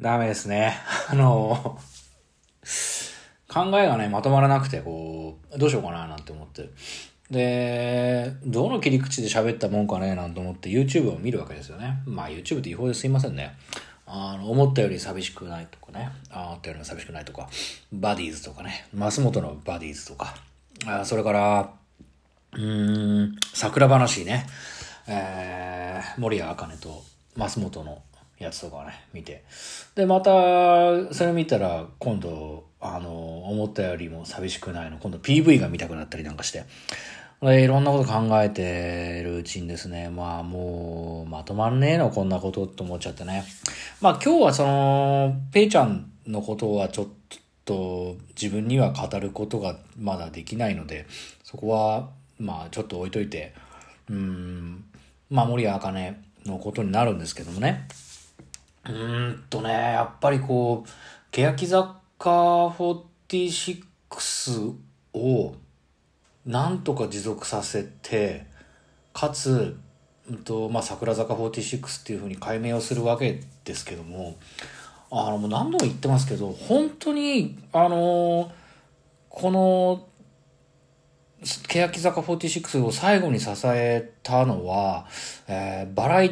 ダメですね。あの、考えがね、まとまらなくて、こう、どうしようかななんて思って。で、どの切り口で喋ったもんかねなんて思って YouTube を見るわけですよね。まあ YouTube って違法ですいませんね。あの、思ったより寂しくないとかね。あ思ったより寂しくないとか。バディーズとかね。増本のバディーズとか。あそれから、うーん、桜話ね。えー、森谷茜と増本のやつとかね、見て。で、また、それ見たら、今度、あの、思ったよりも寂しくないの。今度 PV が見たくなったりなんかして。でいろんなこと考えてるうちにですね、まあもう、まとまんねえの、こんなことって思っちゃってね。まあ今日はその、ペイちゃんのことはちょっと自分には語ることがまだできないので、そこは、まあちょっと置いといて、うん、まあ森谷茜のことになるんですけどもね。うんとね、やっぱりこう、欅坂46をなんとか持続させて、かつ、うんとまあ、桜坂46っていうふうに解明をするわけですけども、あの、もう何度も言ってますけど、本当に、あの、この、欅坂46を最後に支えたのは、えー、バラエ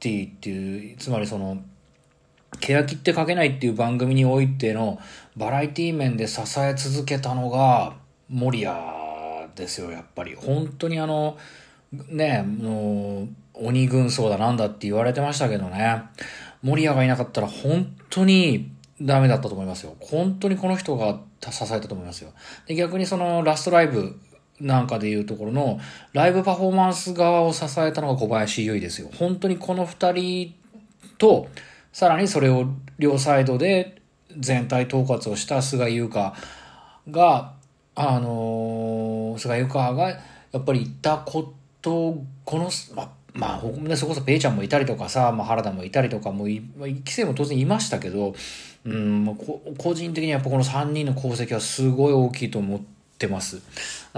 ティっていう、つまりその、欅って書けないっていう番組においてのバラエティ面で支え続けたのが守谷ですよ、やっぱり。本当にあの、ね、もう、鬼軍曹だなんだって言われてましたけどね。守谷がいなかったら本当にダメだったと思いますよ。本当にこの人が支えたと思いますよ。で逆にそのラストライブなんかでいうところのライブパフォーマンス側を支えたのが小林優衣ですよ。本当にこの二人と、さらにそれを両サイドで全体統括をした菅優香が、あのー、菅優香がやっぱり言ったこと、この、ま、まあ、ね、そこそペイちゃんもいたりとかさ、まあ、原田もいたりとかもい、規制も当然いましたけど、うん、個人的にやっぱこの3人の功績はすごい大きいと思ってます。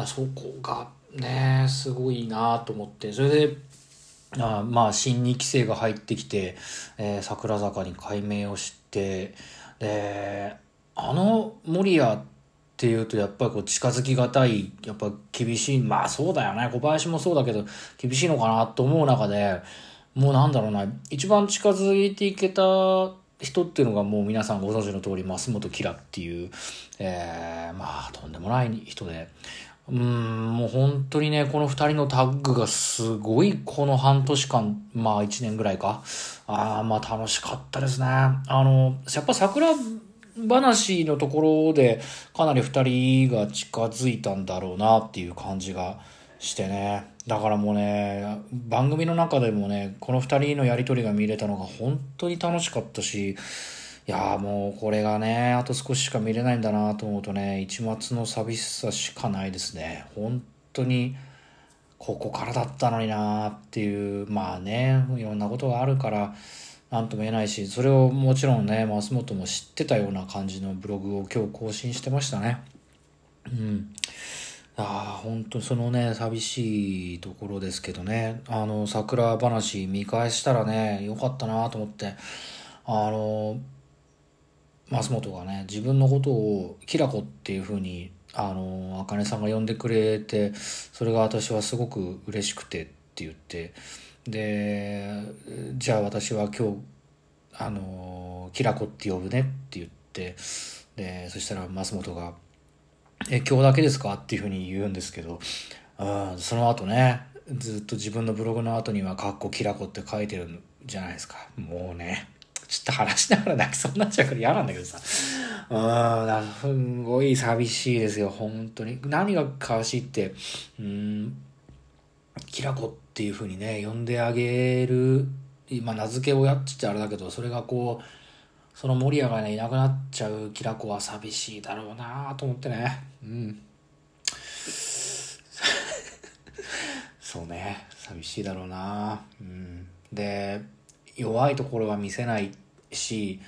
そこがね、すごいなと思って、それで、あまあ、新2期生が入ってきて、えー、桜坂に改名をして、で、あの守谷っていうと、やっぱりこう近づきがたい、やっぱ厳しい、まあそうだよね、小林もそうだけど、厳しいのかなと思う中で、もうなんだろうな、一番近づいていけた人っていうのがもう皆さんご存知の通り、増本キラっていう、えー、まあとんでもない人で、うん、もう本当にね、この二人のタッグがすごいこの半年間、まあ一年ぐらいか。ああ、まあ楽しかったですね。あの、やっぱ桜話のところでかなり二人が近づいたんだろうなっていう感じがしてね。だからもうね、番組の中でもね、この二人のやりとりが見れたのが本当に楽しかったし、いやもうこれがね、あと少ししか見れないんだなと思うとね、一末の寂しさしかないですね。本当に、ここからだったのになっていう、まあね、いろんなことがあるから、なんとも言えないし、それをもちろんね、増本も知ってたような感じのブログを今日更新してましたね。うん。ああ、本当そのね、寂しいところですけどね、あの、桜話見返したらね、よかったなと思って、あの、増本がね自分のことをきらこっていうふうにあの茜さんが呼んでくれてそれが私はすごく嬉しくてって言ってでじゃあ私は今日あのきらこって呼ぶねって言ってでそしたら増本が「え今日だけですか?」っていうふうに言うんですけどあその後ねずっと自分のブログの後には「かっこきらこ」って書いてるんじゃないですかもうねちょっと話しながら泣きそうになっちゃうから嫌なんだけどさ。うん、すごい寂しいですよ、本当に。何が悲しいって、うん、きらこっていう風にね、呼んであげる、今名付け親って言ってあれだけど、それがこう、その守谷がね、いなくなっちゃうきらこは寂しいだろうなと思ってね。うん。そうね、寂しいだろうなうん。で、弱いところは見せないし、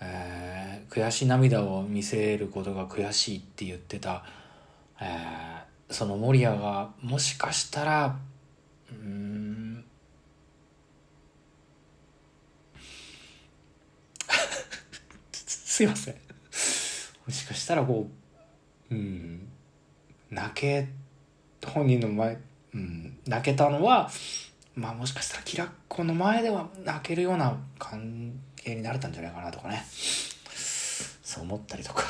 えー、悔し涙を見せることが悔しいって言ってた、えー、その守谷がもしかしたらうん。すいません。もしかしたらこう、うん、泣け、本人の前、うん、泣けたのは、まあもしかしたらキラッコの前では泣けるような関係になれたんじゃないかなとかね。そう思ったりとか。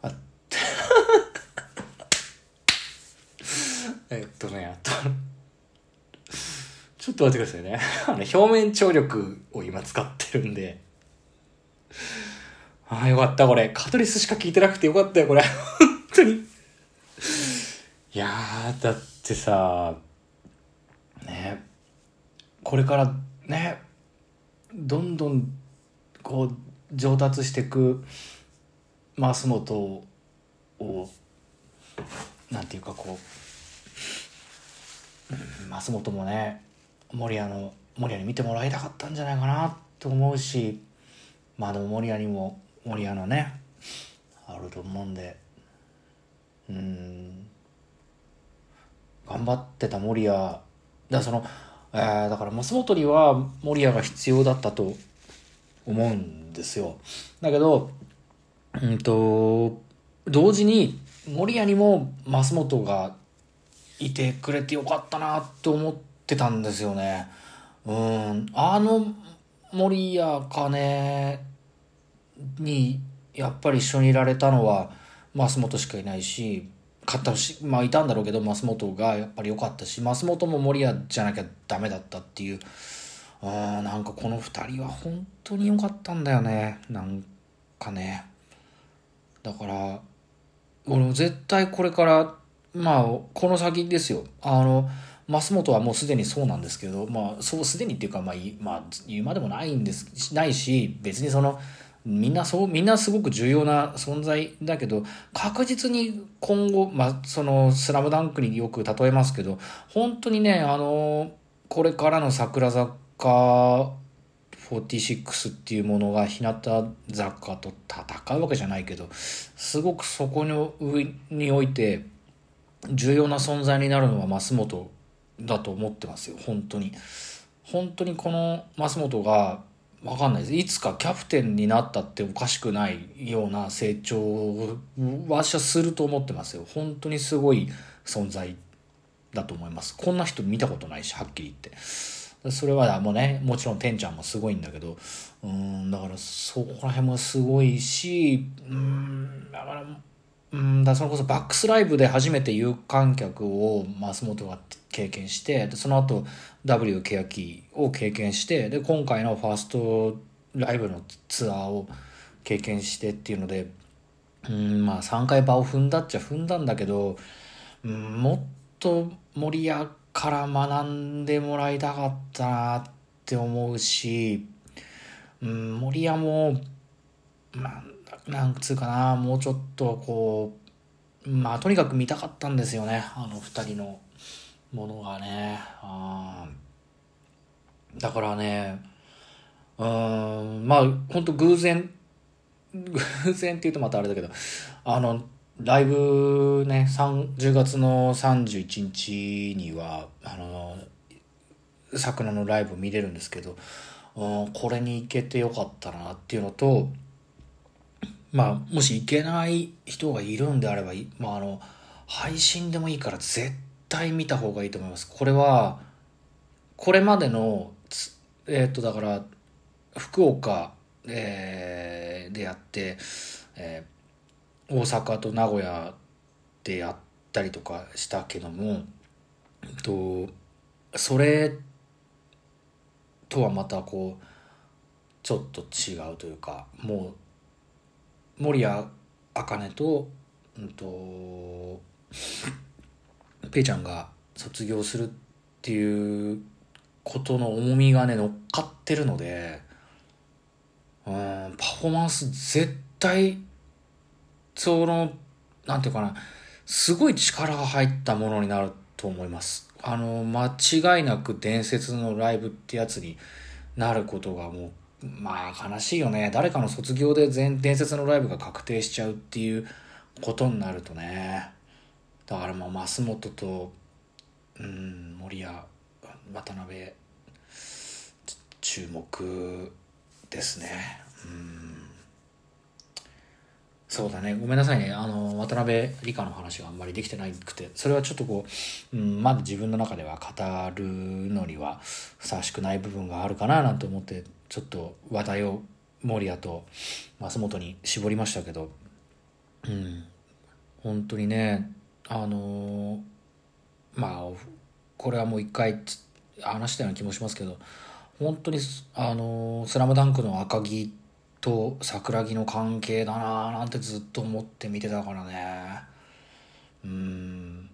あっ えっとね、あと、ちょっと待ってくださいね。あの、表面張力を今使ってるんで。ああ、よかった、これ。カトリスしか聞いてなくてよかったよ、これ。本当に。いや、だってさ、ね、これからね、どんどん、こう、上達していく、増本を、なんていうかこう、増本もね、守谷の、守谷に見てもらいたかったんじゃないかなと思うし、まあでも守谷にも、守谷のね、あると思うんで、うん、頑張ってた守谷だその、えー、だから増本には守谷が必要だったと思うんですよ。だけどうんと同時に守谷にも増本がいてくれてよかったなって思ってたんですよね。うん。あの守谷かねにやっぱり一緒にいられたのは増本しかいないし勝ったし、まあいたんだろうけど、増本がやっぱり良かったし、増本も守谷じゃなきゃダメだったっていう、あなんかこの二人は本当に良かったんだよね。なんかね。だから、俺も絶対これから、まあ、この先ですよ。あの、増本はもうすでにそうなんですけど、まあ、そうすでにっていうか、まあ、まあ、言うまでもないんです、ないし、別にその、みんなそう、みんなすごく重要な存在だけど、確実に今後、まあ、その、スラムダンクによく例えますけど、本当にね、あの、これからの桜坂46っていうものが日向坂と戦うわけじゃないけど、すごくそこににおいて、重要な存在になるのは増本だと思ってますよ、本当に。本当にこの増本が、わかんないです。いつかキャプテンになったっておかしくないような成長を私はすると思ってますよ。本当にすごい存在だと思います。こんな人見たことないし、はっきり言って。それはもうね、もちろんてんちゃんもすごいんだけど、うん、だからそこら辺もすごいし、うん、だからうんだそれこそバックスライブで初めて有観客を増本が経験してでその後 W 欅を経験してで今回のファーストライブのツアーを経験してっていうのでうんまあ3回場を踏んだっちゃ踏んだんだけど、うん、もっと森屋から学んでもらいたかったなって思うし、うん、森屋もまあなんつうかな、もうちょっとこう、まあとにかく見たかったんですよね、あの二人のものがね。あだからね、うん、まあ本当偶然、偶然って言うとまたあれだけど、あの、ライブね、10月の31日には、あの、桜のライブ見れるんですけど、うん、これに行けてよかったなっていうのと、まあ、もし行けない人がいるんであれば、まあ、あの、配信でもいいから絶対見た方がいいと思います。これは、これまでの、えっ、と、だから、福岡、えー、でやって、えー、大阪と名古屋でやったりとかしたけども、と、それとはまたこう、ちょっと違うというか、もう守谷茜と、うんと、ペイちゃんが卒業するっていうことの重みがね、乗っかってるので、うん、パフォーマンス絶対、その、なんていうかな、すごい力が入ったものになると思います。あの、間違いなく伝説のライブってやつになることがもうまあ悲しいよね。誰かの卒業で全伝説のライブが確定しちゃうっていうことになるとね。だからもう増本と、うん、森谷、渡辺、注目ですね。うん。そうだね。ごめんなさいね。あの渡辺理香の話があんまりできてなくてそれはちょっとこう、うん、まだ自分の中では語るのにはふさわしくない部分があるかななんて思ってちょっと話題を守谷と増本に絞りましたけどうん。本当にねあのまあこれはもう一回話したような気もしますけど本当にあの「スラムダンクの赤木と桜木の関係だななんてずっと思って見てたからね。うん。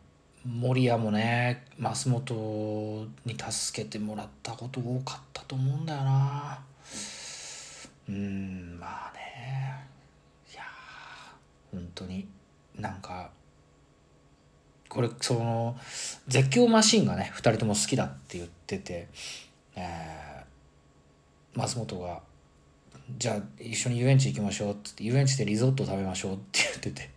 守谷もね増本に助けてもらったこと多かったと思うんだよな。うんまあね。いや本当になんかこれその絶叫マシンがね2人とも好きだって言ってて、えー、増本がじゃあ一緒に遊園地行きましょうってって遊園地でリゾット食べましょうって言ってて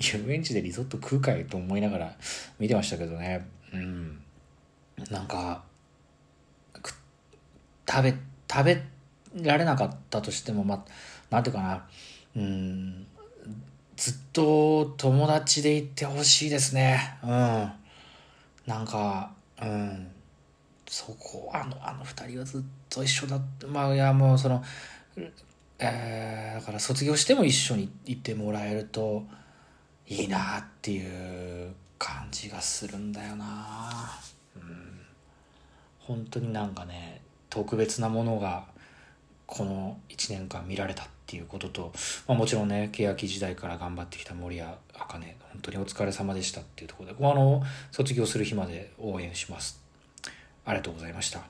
遊園地でリゾット食うかいと思いながら見てましたけどね。うん。なんか食べ食べられなかったとしてもまあなんていうかな。うん。ずっと友達でいてほしいですね。うん。なんかうん。そこあのあの二人はずっと一緒だまあいやもうそのえー、だから卒業しても一緒に行ってもらえるといいなっていう感じがするんだよな。うん。本当になんかね特別なものがこの1年間見られたっていうことと、まあ、もちろんね欅時代から頑張ってきた森谷茜本当にお疲れ様でしたっていうところであの卒業する日まで応援します。ありがとうございました。